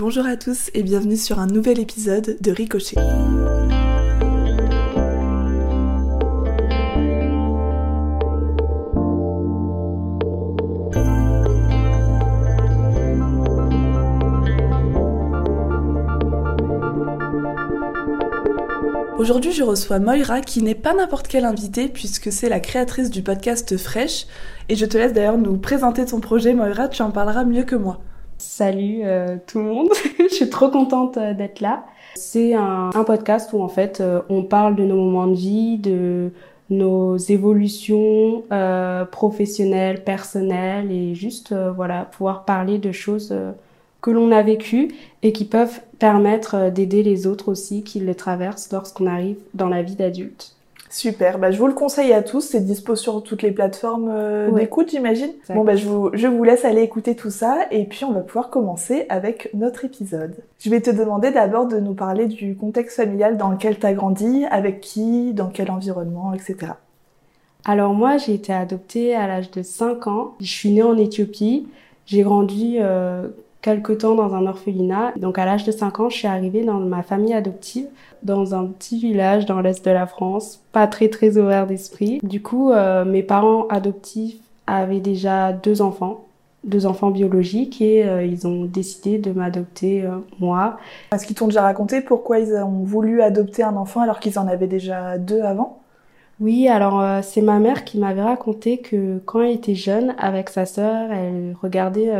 Bonjour à tous et bienvenue sur un nouvel épisode de Ricochet. Aujourd'hui, je reçois Moira qui n'est pas n'importe quelle invitée puisque c'est la créatrice du podcast Fresh. Et je te laisse d'ailleurs nous présenter ton projet, Moira, tu en parleras mieux que moi. Salut euh, tout le monde, je suis trop contente euh, d'être là. C'est un, podcast où en fait euh, on parle de nos moments de vie, de nos évolutions professionnelles, personnelles et juste voilà pouvoir parler de choses que l'on a vécues et qui peuvent permettre d'aider les autres aussi qui le traversent lorsqu'on arrive dans la vie d'adulte. Super, bah, je vous le conseille à tous, c'est dispo sur toutes les plateformes euh, d'écoute, j'imagine. Bon, bah, je vous, je vous laisse aller écouter tout ça et puis on va pouvoir commencer avec notre épisode. Je vais te demander d'abord de nous parler du contexte familial dans lequel tu as grandi, avec qui, dans quel environnement, etc. Alors moi, j'ai été adoptée à l'âge de 5 ans. Je suis née en Éthiopie. J'ai grandi euh, quelque temps dans un orphelinat. Donc à l'âge de 5 ans, je suis arrivée dans ma famille adoptive dans un petit village dans l'est de la France, pas très très ouvert d'esprit. Du coup, euh, mes parents adoptifs avaient déjà deux enfants, deux enfants biologiques, et euh, ils ont décidé de m'adopter euh, moi. Est-ce qu'ils t'ont déjà raconté pourquoi ils ont voulu adopter un enfant alors qu'ils en avaient déjà deux avant? Oui, alors c'est ma mère qui m'avait raconté que quand elle était jeune, avec sa sœur, elle regardait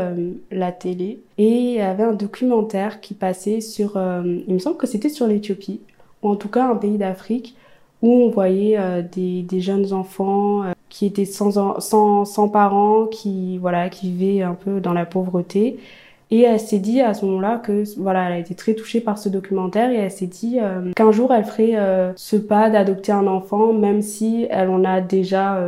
la télé et il y avait un documentaire qui passait sur, il me semble que c'était sur l'Éthiopie, ou en tout cas un pays d'Afrique, où on voyait euh, des, des, jeunes enfants euh, qui étaient sans, sans, sans parents, qui, voilà, qui vivaient un peu dans la pauvreté. Et elle s'est dit à ce moment-là que voilà, elle a été très touchée par ce documentaire et elle s'est dit euh, qu'un jour elle ferait ce pas d'adopter un enfant, même si elle en a déjà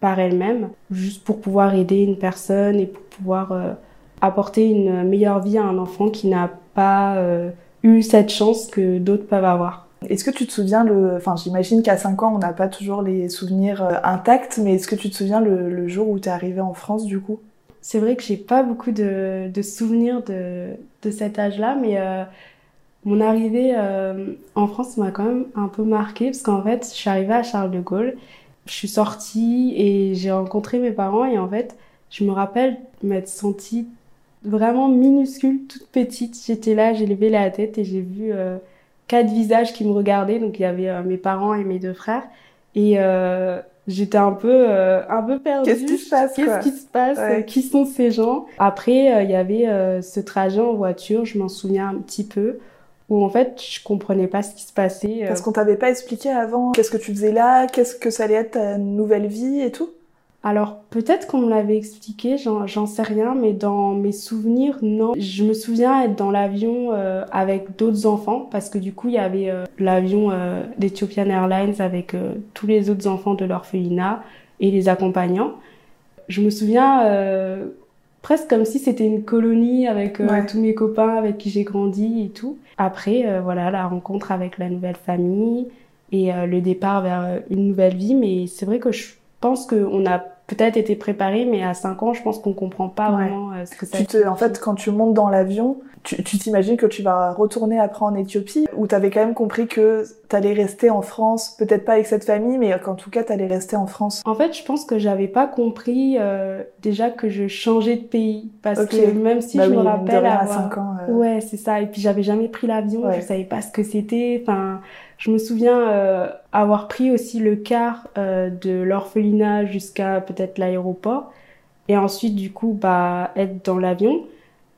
par elle-même, juste pour pouvoir aider une personne et pour pouvoir apporter une meilleure vie à un enfant qui n'a pas eu cette chance que d'autres peuvent avoir. Est-ce que tu te souviens le, enfin j'imagine qu'à 5 ans on n'a pas toujours les souvenirs euh, intacts, mais est-ce que tu te souviens le, jour où tu es arrivée en France du coup? C'est vrai que j'ai pas beaucoup de, souvenirs de, cet âge-là, mais euh, mon arrivée euh, en France m'a quand même un peu marquée parce qu'en fait je suis arrivée à Charles de Gaulle, je suis sortie et j'ai rencontré mes parents et en fait je me rappelle m'être sentie vraiment minuscule, toute petite. J'étais là, j'ai levé la tête et j'ai vu euh, quatre visages qui me regardaient. Donc il y avait mes parents et mes deux frères. Et j'étais un peu un peu perdue. Qu'est-ce qui se passe Qu'est-ce qui se passe Qui sont ces gens? Après, il y avait ce trajet en voiture. Je m'en souviens un petit peu où en fait je comprenais pas ce qui se passait. Parce qu'on t'avait pas expliqué avant qu'est-ce que tu faisais là, qu'est-ce que ça allait être ta nouvelle vie et tout? Alors peut-être qu'on me l'avait expliqué, j'en sais rien, mais dans mes souvenirs, non. Je me souviens être dans l'avion euh, avec d'autres enfants, parce que du coup il y avait euh, l'avion euh, d'Ethiopian Airlines avec tous les autres enfants de l'orphelinat et les accompagnants. Je me souviens presque comme si c'était une colonie avec tous mes copains avec qui j'ai grandi et tout. Après, voilà, la rencontre avec la nouvelle famille et le départ vers une nouvelle vie, mais c'est vrai que je pense qu'on a peut-être été préparé, mais à 5 ans, je pense qu'on comprend pas vraiment euh, ce que ça tu te, En fait, quand tu montes dans l'avion, tu t'imagines que tu vas retourner après en Éthiopie, ou t'avais quand même compris que t'allais rester en France, peut-être pas avec cette famille, mais qu'en tout cas t'allais rester en France. En fait, je pense que j'avais pas compris euh, déjà que je changeais de pays, parce que même si bah je me rappelle à 5 ans. Euh. Ouais, c'est ça. Et puis j'avais jamais pris l'avion, je savais pas ce que c'était. Enfin, je me souviens euh, avoir pris aussi le car euh, de l'orphelinat jusqu'à peut-être l'aéroport et ensuite du coup bah être dans l'avion.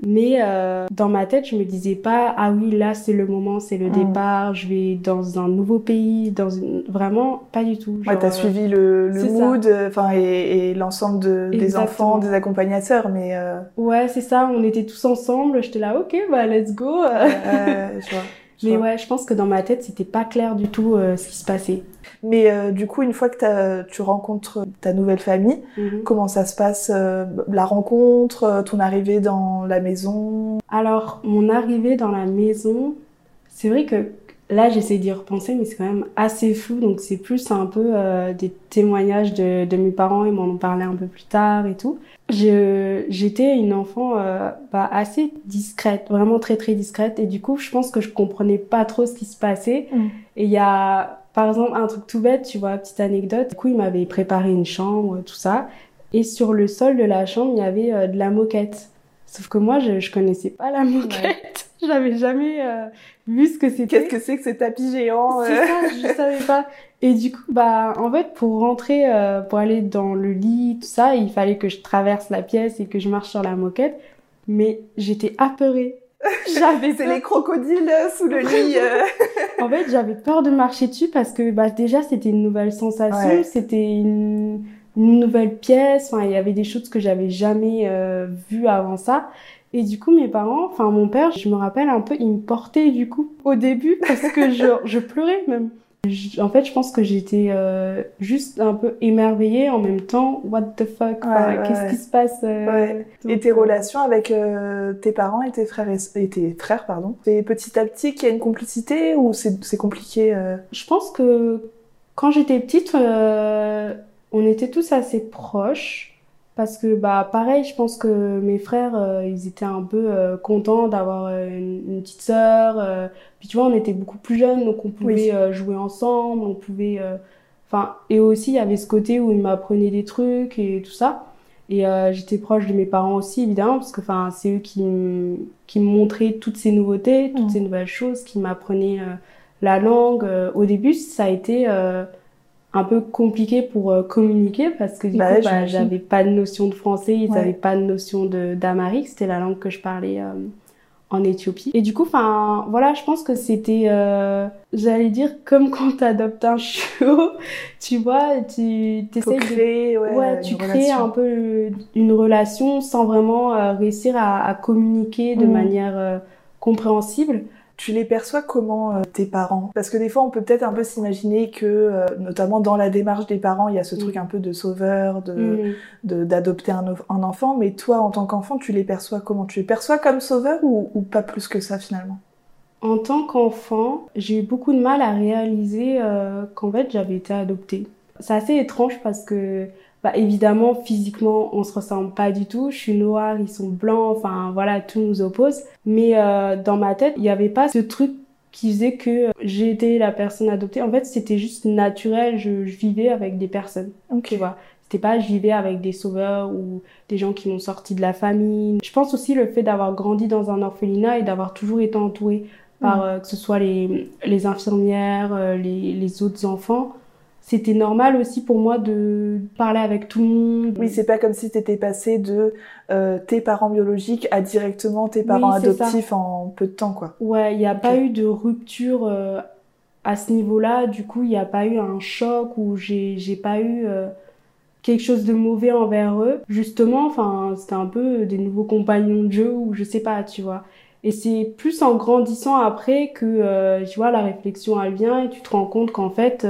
Mais euh, dans ma tête, je me disais pas ah oui là c'est le moment, c'est le mm. départ, je vais dans un nouveau pays, dans une... vraiment pas du tout. Genre, ouais, t'as suivi le, le mood, enfin et, et l'ensemble de, des enfants, des accompagnateurs, mais. Ouais c'est ça, on était tous ensemble, j'étais là ok bah let's go. je vois. Mais ouais, je pense que dans ma tête, c'était pas clair du tout euh, ce qui se passait. Mais euh, du coup, une fois que tu rencontres ta nouvelle famille, mhm. comment ça se passe euh, La rencontre, ton arrivée dans la maison? Alors, mon arrivée dans la maison, c'est vrai que Là, j'essaie d'y repenser, mais c'est quand même assez flou. Donc, c'est plus un peu euh, des témoignages de, de, mes parents. Ils m'en ont parlé un peu plus tard et tout. J'étais une enfant euh, bah, assez discrète, vraiment très très discrète. Et du coup, je pense que je comprenais pas trop ce qui se passait. Mm. Et il y a, par exemple, un truc tout bête, tu vois, petite anecdote. Du coup, il m'avait préparé une chambre, tout ça. Et sur le sol de la chambre, il y avait euh, de la moquette. Sauf que moi, je, je connaissais pas la moquette. J'avais jamais euh, vu ce que c'était. Qu'est-ce que c'est que ce tapis géant C'est ça, je savais pas. Et du coup, bah, en fait, pour rentrer, euh, pour aller dans le lit, tout ça, il fallait que je traverse la pièce et que je marche sur la moquette. Mais j'étais apeurée. J'avais C'est les crocodiles euh, sous le lit. en fait, j'avais peur de marcher dessus parce que, bah, déjà, c'était une nouvelle sensation, c'était une, une, nouvelle pièce. Enfin, il y avait des choses que j'avais jamais vues avant ça. Et du coup, mes parents, enfin mon père, je me rappelle un peu, il me portait du coup au début parce que je, je pleurais même. en fait, je pense que j'étais euh, juste un peu émerveillée en même temps. What the fuck Qu'est-ce qui se passe euh, Et tes euh, relations avec tes parents et tes frères et, tes frères, pardon. C'est petit à petit qu'il y a une complicité ou c'est compliqué Je pense que quand j'étais petite, on était tous assez proches parce que bah pareil je pense que mes frères euh, ils étaient un peu euh, contents d'avoir euh, une, petite sœur puis tu vois on était beaucoup plus jeunes donc on pouvait jouer ensemble on pouvait enfin et aussi il y avait ce côté où ils m'apprenaient des trucs et tout ça. Et j'étais proche de mes parents aussi évidemment parce que enfin c'est eux qui qui me montraient toutes ces nouveautés toutes mmh. ces nouvelles choses qui m'apprenaient la langue. Au début ça a été un peu compliqué pour euh, communiquer parce que du bah coup bah, j'avais pas de notion de français ils n'avaient pas de notion de d'amharique c'était la langue que je parlais euh, en Éthiopie. Et du coup enfin voilà je pense que c'était euh, j'allais dire comme quand tu adoptes un chiot tu vois tu t'essayes de ouais, tu crées un peu une relation sans vraiment réussir à, à communiquer de mmh. manière compréhensible tu les perçois comment euh, tes parents? Parce que des fois, on peut peut-être un peu s'imaginer que, euh, notamment dans la démarche des parents, il y a ce mm. truc un peu de sauveur, de mm. d'adopter un, un, enfant. Mais toi, en tant qu'enfant, tu les perçois comment? Tu les perçois comme sauveur ou, ou pas plus que ça finalement? En tant qu'enfant, j'ai eu beaucoup de mal à réaliser euh, qu'en fait, j'avais été adoptée. C'est assez étrange parce que bah, évidemment, physiquement, on se ressemble pas du tout. Je suis noire, ils sont blancs, enfin voilà, tout nous oppose. Mais euh, dans ma tête, il n'y avait pas ce truc qui faisait que j'étais la personne adoptée. En fait, c'était juste naturel. Je, vivais avec des personnes. Ok. Tu vois. C'était pas je vivais avec des sauveurs ou des gens qui m'ont sorti de la famille. Je pense aussi le fait d'avoir grandi dans un orphelinat et d'avoir toujours été entourée par mm. euh, que ce soit les, les infirmières, euh, les, les autres enfants c'était normal aussi pour moi de parler avec tout le monde. Oui, c'est pas comme si t'étais passé de euh, tes parents biologiques à directement tes parents adoptifs en peu de temps, quoi. Ouais, il n'y a pas eu de rupture euh, à ce niveau-là. Du coup, il n'y a pas eu un choc ou j'ai j'ai pas eu euh, quelque chose de mauvais envers eux. Justement, enfin, c'était un peu des nouveaux compagnons de jeu ou je sais pas, tu vois. Et c'est plus en grandissant après que, tu vois, la réflexion elle vient et tu te rends compte qu'en fait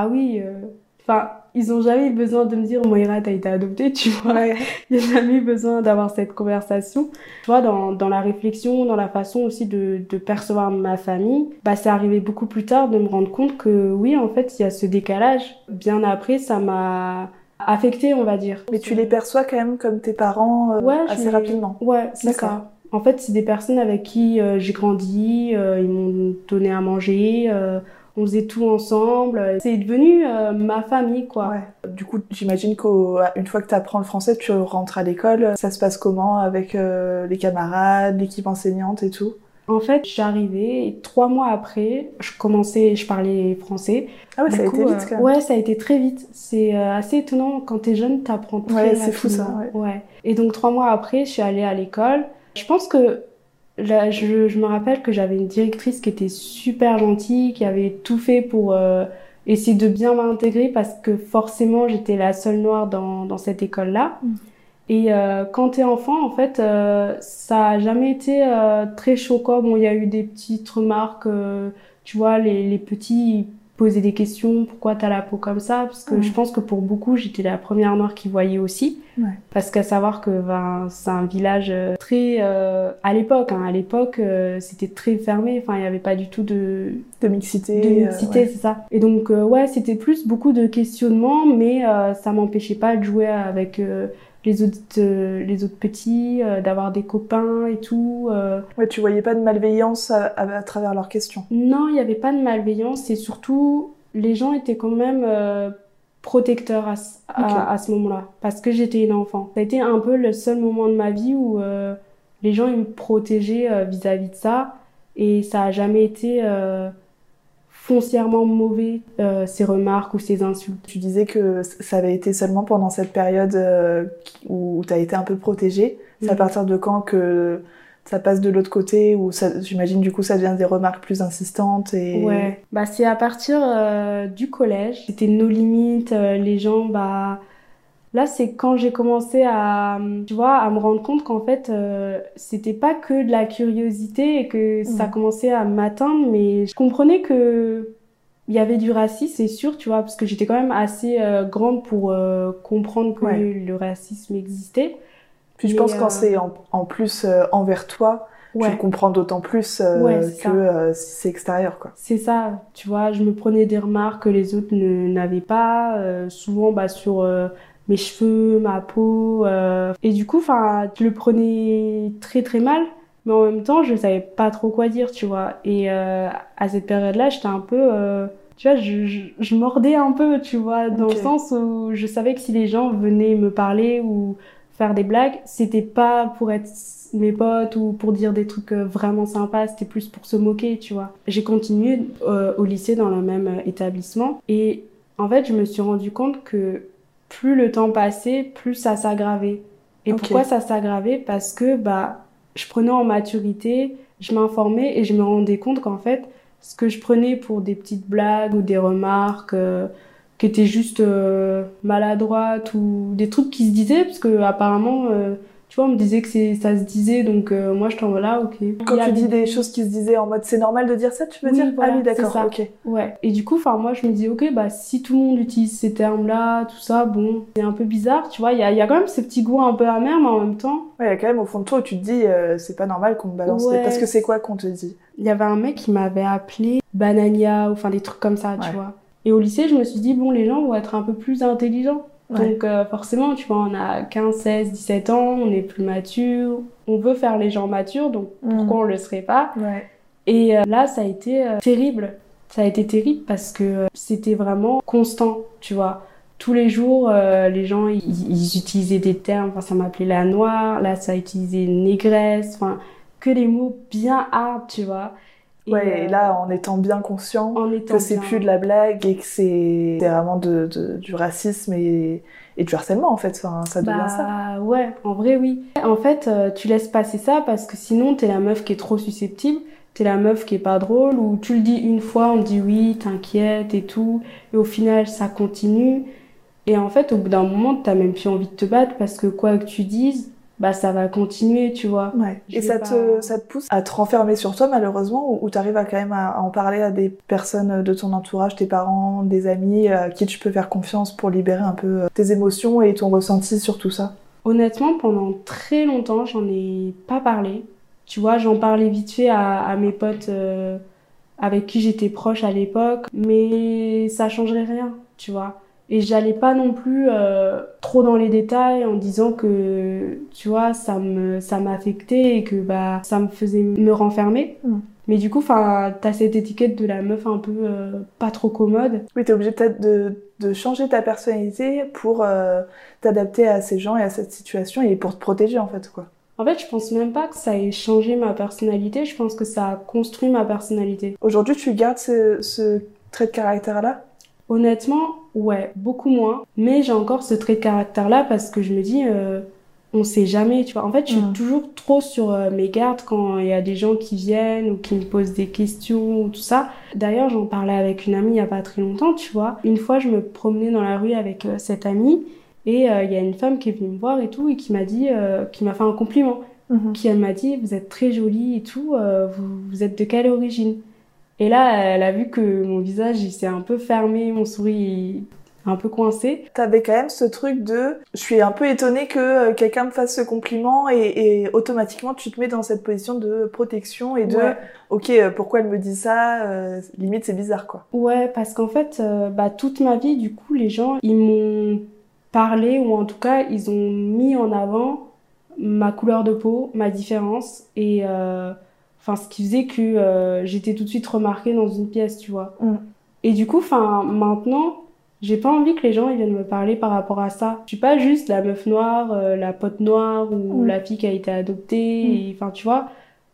ah oui, euh, enfin, ils ont jamais eu besoin de me dire Moira t'as été adoptée, tu vois. Il n'y a jamais eu besoin d'avoir cette conversation. Tu vois, dans, dans la réflexion, dans la façon aussi de, de percevoir ma famille, bah c'est arrivé beaucoup plus tard de me rendre compte que oui, en fait, il y a ce décalage. Bien après, ça m'a affecté, on va dire. Mais tu les perçois quand même comme tes parents euh, assez rapidement. Ouais, c'est ça. En fait, c'est des personnes avec qui euh, j'ai grandi, ils m'ont donné à manger, on faisait tout ensemble. C'est devenu euh, ma famille, quoi. Ouais. Du coup, j'imagine qu'une fois que tu apprends le français, tu rentres à l'école. Ça se passe comment avec euh, les camarades, l'équipe enseignante et tout? En fait, arrivée et trois mois après, je commençais, je parlais français. Ah ouais, ça a été vite quand même. Ouais, ça a été très vite. C'est euh, assez étonnant quand t'es jeune, t'apprends très Ouais, c'est fou ça. Ouais. ouais. Et donc trois mois après, je suis allée à l'école. Je pense que Là, je, je, me rappelle que j'avais une directrice qui était super gentille, qui avait tout fait pour euh, essayer de bien m'intégrer parce que forcément j'étais la seule noire dans, dans cette école-là. Mm. Et euh, quand t'es enfant, en fait, euh, ça a jamais été très choquant. Bon, il y a eu des petites remarques, tu vois, les, les petits poser des questions, pourquoi t'as la peau comme ça Parce que je pense que pour beaucoup, j'étais la première noire qui voyait aussi. Ouais. Parce qu'à savoir que ben, c'est un village euh, très... Euh, à l'époque, hein, à l'époque, euh, c'était très fermé. Enfin, il n'y avait pas du tout de... De mixité. De mixité, c'est ça. Et donc, ouais, c'était plus beaucoup de questionnements, mais ça m'empêchait pas de jouer avec les autres les autres petits d'avoir des copains et tout ouais tu voyais pas de malveillance à, à travers leurs questions. Non il n'y avait pas de malveillance et surtout les gens étaient quand même protecteur à, à, ce moment-là parce que j'étais une enfant. Ça a été un peu le seul moment de ma vie où euh, les gens ils me protégeaient euh, vis-à-vis de ça et ça a jamais été euh, foncièrement mauvais ces remarques ou ces insultes. Tu disais que ça avait été seulement pendant cette période où tu as été un peu protégée. C'est à mhm. partir de quand que ça passe de l'autre côté ou j'imagine du coup ça devient des remarques plus insistantes et ouais bah c'est à partir euh, du collège c'était nos limites euh, les gens bah là c'est quand j'ai commencé à tu vois à me rendre compte qu'en fait euh, c'était pas que de la curiosité et que ça commençait à m'atteindre mais je comprenais que il y avait du racisme, c'est sûr, tu vois, parce que j'étais quand même assez grande pour comprendre que le racisme existait. Puis je pense quand euh, c'est en, plus euh, envers toi, tu le comprends d'autant plus euh, que c'est extérieur quoi. C'est ça, tu vois, je me prenais des remarques que les autres n'avaient pas, souvent bah, sur mes cheveux, ma peau, et du coup, enfin, je le prenais très très mal, mais en même temps, je savais pas trop quoi dire, tu vois. Et à cette période-là, j'étais un peu tu vois, je, je, mordais un peu, tu vois, dans le sens où je savais que si les gens venaient me parler ou faire des blagues, c'était pas pour être mes potes ou pour dire des trucs euh, vraiment sympas, c'était plus pour se moquer, tu vois. J'ai continué euh, au lycée dans le même euh, établissement et en fait, je me suis rendu compte que plus le temps passait, plus ça s'aggravait. Et pourquoi ça s'aggravait? Parce que bah je prenais en maturité, je m'informais et je me rendais compte qu'en fait, ce que je prenais pour des petites blagues ou des remarques qui était juste euh, maladroite ou des trucs qui se disaient parce que apparemment euh, tu vois on me disait que ça se disait donc euh, moi je t'en là ok. Quand tu dis des choses qui se disaient en mode c'est normal de dire ça tu veux dire? Ah oui d'accord ok. Ouais. Et du coup enfin moi je me dis ok bah si tout le monde utilise ces termes là tout ça bon c'est un peu bizarre tu vois. Il y a, y a quand même ce petit goût un peu amer mais en même temps ouais il y a quand même au fond de toi où tu te dis c'est pas normal qu'on me balance parce que c'est quoi qu'on te dit? Il y avait un mec qui m'avait appelé banania ou enfin des trucs comme ça tu vois. Et au lycée, je me suis dit, bon, les gens vont être un peu plus intelligents. Donc euh, forcément, tu vois, on a 15, 16, 17 ans, on est plus mature, on veut faire les gens matures, donc mm. pourquoi on le serait pas? Et euh, là, ça a été euh, terrible. Ça a été terrible parce que c'était vraiment constant, tu vois. Tous les jours, les gens, ils, utilisaient des termes, enfin, ça m'appelait la noire, là, ça a utilisé négresse, enfin, que les mots bien hard, tu vois. Ouais, et euh, là, en étant bien conscient que c'est plus de la blague et que c'est vraiment de, du racisme et, et, du harcèlement, en fait. Enfin, ça devient bah, ça. Ouais, en vrai, oui. En fait, euh, tu laisses passer ça parce que sinon, t'es la meuf qui est trop susceptible. T'es la meuf qui est pas drôle ou tu le dis une fois, on dit oui, t'inquiète et tout. Et au final, ça continue. Et en fait, au bout d'un moment, t'as même plus envie de te battre parce que quoi que tu dises, bah ça va continuer, tu vois. Ouais. Et ça te ça te pousse à te renfermer sur toi malheureusement ou, tu arrives à quand même à, en parler à des personnes de ton entourage, tes parents, des amis à qui tu peux faire confiance pour libérer un peu euh, tes émotions et ton ressenti sur tout ça? Honnêtement, pendant très longtemps, j'en ai pas parlé. Tu vois, j'en parlais vite fait à, à mes potes euh, avec qui j'étais proche à l'époque, mais ça changerait rien, tu vois et j'allais pas non plus euh, trop dans les détails en disant que tu vois ça me ça m'affectait et que bah ça me faisait me renfermer. Mm. mais du coup enfin t'as cette étiquette de la meuf un peu euh, pas trop commode. Oui t'es obligé peut-être de, de changer ta personnalité pour euh, t'adapter à ces gens et à cette situation et pour te protéger en fait quoi. En fait, je pense même pas que ça ait changé ma personnalité, je pense que ça a construit ma personnalité. Aujourd'hui, tu gardes ce, ce trait de caractère-là? Honnêtement, ouais, beaucoup moins. Mais j'ai encore ce trait de caractère-là parce que je me dis, euh, on sait jamais, tu vois. En fait, je suis mm. toujours trop sur euh, mes gardes quand il y a des gens qui viennent ou qui me posent des questions ou tout ça. D'ailleurs, j'en parlais avec une amie il y a pas très longtemps, tu vois. Une fois, je me promenais dans la rue avec euh, cette amie et il y a une femme qui est venue me voir et tout et qui m'a dit, qui m'a fait un compliment. Mm-hmm. Qui elle m'a dit, vous êtes très jolie et tout, vous, vous êtes de quelle origine? Et là, elle a vu que mon visage, il s'est un peu fermé, mon sourire, un peu coincé. T'avais quand même ce truc de, je suis un peu étonnée que euh, quelqu'un me fasse ce compliment et, automatiquement tu te mets dans cette position de protection et de, ok, euh, pourquoi elle me dit ça euh, Limite c'est bizarre quoi. Ouais, parce qu'en fait, bah toute ma vie, du coup, les gens ils m'ont parlé ou en tout cas ils ont mis en avant ma couleur de peau, ma différence et enfin ce qui faisait que j'étais tout de suite remarquée dans une pièce, tu vois. Mm. Et du coup, enfin maintenant j'ai pas envie que les gens ils viennent me parler par rapport à ça. Je suis pas juste la meuf noire, euh, la pote noire ou mm. la fille qui a été adoptée. Mm. Enfin, tu vois,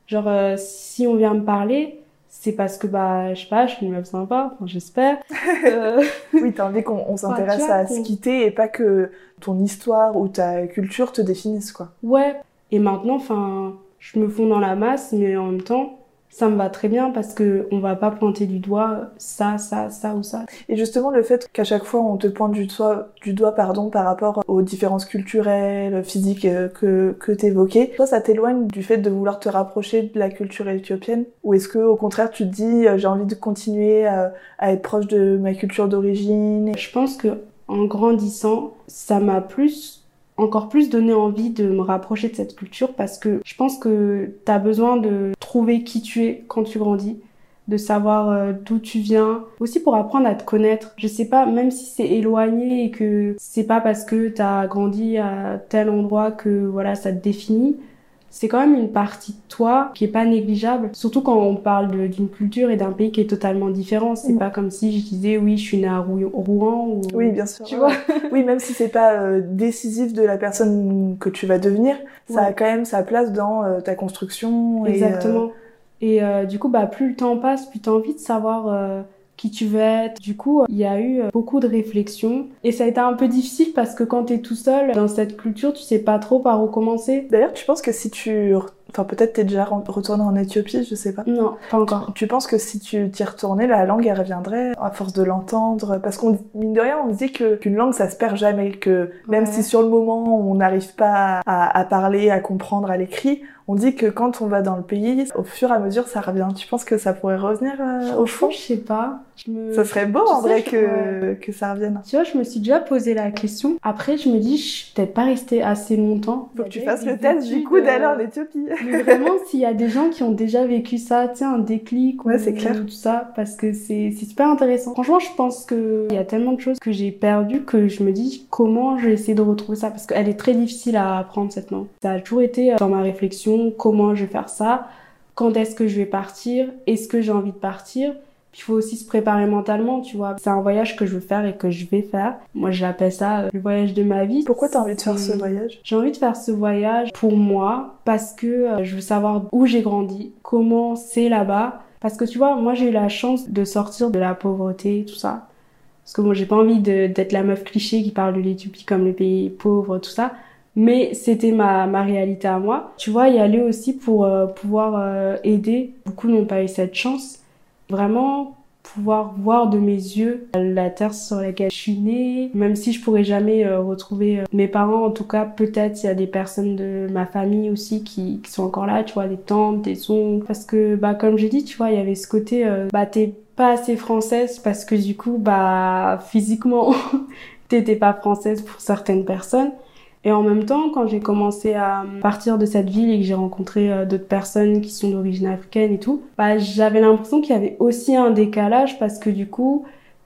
genre euh, si on vient me parler, c'est parce que bah je sais pas, je suis une meuf sympa. Enfin, j'espère. euh... oui, t'as envie qu'on s'intéresse à se quitter et pas que ton histoire ou ta culture te définissent quoi. Ouais. Et maintenant, enfin, je me fonds dans la masse, mais en même temps, ça me va très bien parce que on va pas pointer du doigt ça, ça, ça ou ça. Et justement, le fait qu'à chaque fois on te pointe du doigt, du doigt pardon, par rapport aux différences culturelles, physiques euh, que, que t'évoquais, toi, ça t'éloigne du fait de vouloir te rapprocher de la culture éthiopienne? Ou est-ce que, au contraire, tu te dis, euh, j'ai envie de continuer à, à être proche de ma culture d'origine Je pense que en grandissant, ça m'a plus encore plus donné envie de me rapprocher de cette culture parce que je pense que tu as besoin de trouver qui tu es quand tu grandis de savoir euh, d'où tu viens, aussi pour apprendre à te connaître. Je sais pas, même si c'est éloigné et que c'est pas parce que tu as grandi à tel endroit que voilà, ça te définit, c'est quand même une partie de toi qui est pas négligeable. Surtout quand on parle d'une culture et d'un pays qui est totalement différent. C'est mm. pas comme si je disais oui, je suis née à Rouen ou. Oui, bien sûr. Tu vois. oui, même si c'est pas euh, décisif de la personne que tu vas devenir, ça a quand même sa place dans euh, ta construction. Exactement. Et, euh, et du coup, bah plus le temps passe, plus t'as envie de savoir qui tu veux être. Du coup, il y a eu beaucoup de réflexions et ça a été un peu difficile parce que quand tu es tout seul dans cette culture, tu sais pas trop par où commencer. D'ailleurs, tu penses que si tu Enfin, peut-être t'es déjà retourné en Éthiopie, je sais pas. Non, pas encore. Tu, penses que si tu t'y retournais, la langue, elle reviendrait à force de l'entendre? Parce qu'on, mine de rien, on dit que qu'une langue, ça se perd jamais, que même si sur le moment, on n'arrive pas à, à, parler, à comprendre à l'écrit, on dit que quand on va dans le pays, au fur et à mesure, ça revient. Tu penses que ça pourrait revenir euh, au fond? Je sais pas. Je me... Ça serait beau en vrai que, que ça revienne. Tu vois, je me suis déjà posé la question. Après, je me dis, je suis peut-être pas restée assez longtemps. Faut que tu fasses le test du coup d'aller en Éthiopie. Mais vraiment, s'il y a des gens qui ont déjà vécu ça, tu sais, un déclic ouais, c'est clair. tout ça, parce que c'est super intéressant. Franchement, je pense que il y a tellement de choses que j'ai perdues que je me dis comment je vais essayer de retrouver ça, parce qu'elle est très difficile à apprendre cette langue. Ça a toujours été euh, dans ma réflexion, comment je vais faire ça, quand est-ce que je vais partir, est-ce que j'ai envie de partir, il faut aussi se préparer mentalement, tu vois. C'est un voyage que je veux faire et que je vais faire. Moi, j'appelle ça euh, le voyage de ma vie. Pourquoi t'as envie de faire ce voyage? J'ai envie de faire ce voyage pour moi parce que euh, je veux savoir où j'ai grandi, comment c'est là-bas. Parce que tu vois, moi, j'ai eu la chance de sortir de la pauvreté, tout ça. Parce que moi, j'ai pas envie d'être la meuf cliché qui parle de l'Éthiopie comme le pays pauvre, tout ça mais c'était ma, ma réalité à moi. Tu vois, y aller aussi pour euh, pouvoir aider. Beaucoup n'ont pas eu cette chance vraiment pouvoir voir de mes yeux la terre sur laquelle je suis née, même si je pourrais jamais euh, retrouver euh, mes parents, en tout cas peut-être il y a des personnes de ma famille aussi qui, qui, sont encore là, tu vois, des tantes, des oncles, parce que bah comme j'ai dit, tu vois, il y avait ce côté, euh, bah t'es pas assez française parce que du coup, bah physiquement, t'étais pas française pour certaines personnes. Et en même temps, quand j'ai commencé à partir de cette ville et que j'ai rencontré euh, d'autres personnes qui sont d'origine africaine et tout, bah, j'avais l'impression qu'il y avait aussi un décalage parce que du coup,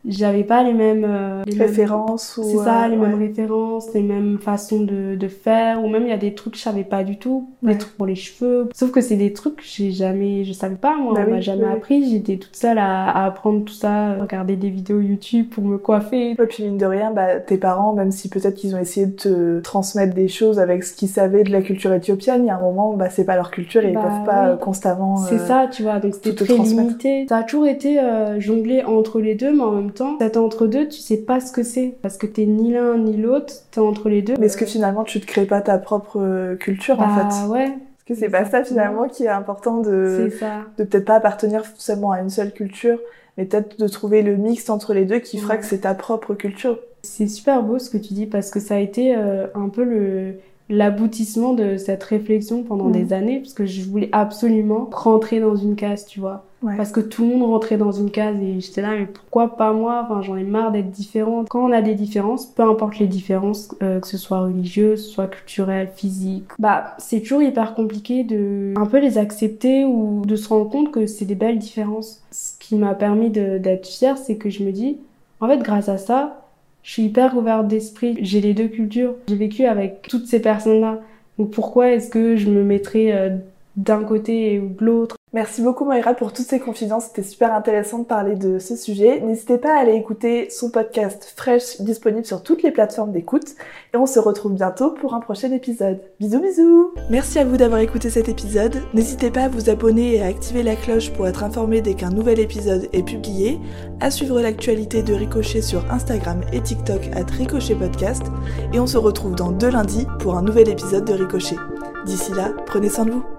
j'avais pas les mêmes euh, références c'est ça euh, les mêmes références les mêmes façons de, de faire ou même il y a des trucs que je savais pas du tout. Des trucs pour les cheveux. Sauf que c'est des trucs que j'ai jamais je savais pas moi. Bah on m'a jamais appris. J'étais toute seule à, à, apprendre tout ça regarder des vidéos YouTube pour me coiffer. Et puis mine de rien bah tes parents même si peut-être qu'ils ont essayé de te transmettre des choses avec ce qu'ils savaient de la culture éthiopienne il y a un moment bah c'est pas leur culture et ils bah peuvent pas constamment c'est ça tu vois donc c'était très limité. Ça a toujours été euh, jonglé entre les deux mais en même temps, cet entre-deux, tu sais pas ce que c'est. Parce que t'es ni l'un ni l'autre, t'es entre les deux. Mais est-ce que finalement tu te crées pas ta propre euh, culture en bah, fait ouais. Est-ce que c'est pas ça finalement qui est important de, ça. de peut-être pas appartenir seulement à une seule culture, mais peut-être de trouver le mix entre les deux qui fera que c'est ta propre culture. C'est super beau ce que tu dis parce que ça a été euh, un peu le l'aboutissement de cette réflexion pendant des années parce que je voulais absolument rentrer dans une case, tu vois. Parce que tout le monde rentrait dans une case et j'étais là, mais pourquoi pas moi? Enfin, j'en ai marre d'être différente. Quand on a des différences, peu importe les différences, euh, que ce soit religieuses, soit culturelles, physiques, bah c'est toujours hyper compliqué de un peu les accepter ou de se rendre compte que c'est des belles différences. Ce qui m'a permis d'être fière, c'est que je me dis, en fait, grâce à ça, je suis hyper ouverte d'esprit. J'ai les deux cultures. J'ai vécu avec toutes ces personnes-là. Donc pourquoi est-ce que je me mettrais euh, d'un côté ou de l'autre? Merci beaucoup Moira pour toutes ces confidences, c'était super intéressant de parler de ce sujet. N'hésitez pas à aller écouter son podcast Fresh disponible sur toutes les plateformes d'écoute et on se retrouve bientôt pour un prochain épisode. Bisous bisous Merci à vous d'avoir écouté cet épisode. N'hésitez pas à vous abonner et à activer la cloche pour être informé dès qu'un nouvel épisode est publié, à suivre l'actualité de Ricochet sur Instagram et TikTok à Ricochet Podcast et on se retrouve dans deux lundis pour un nouvel épisode de Ricochet. D'ici là, prenez soin de vous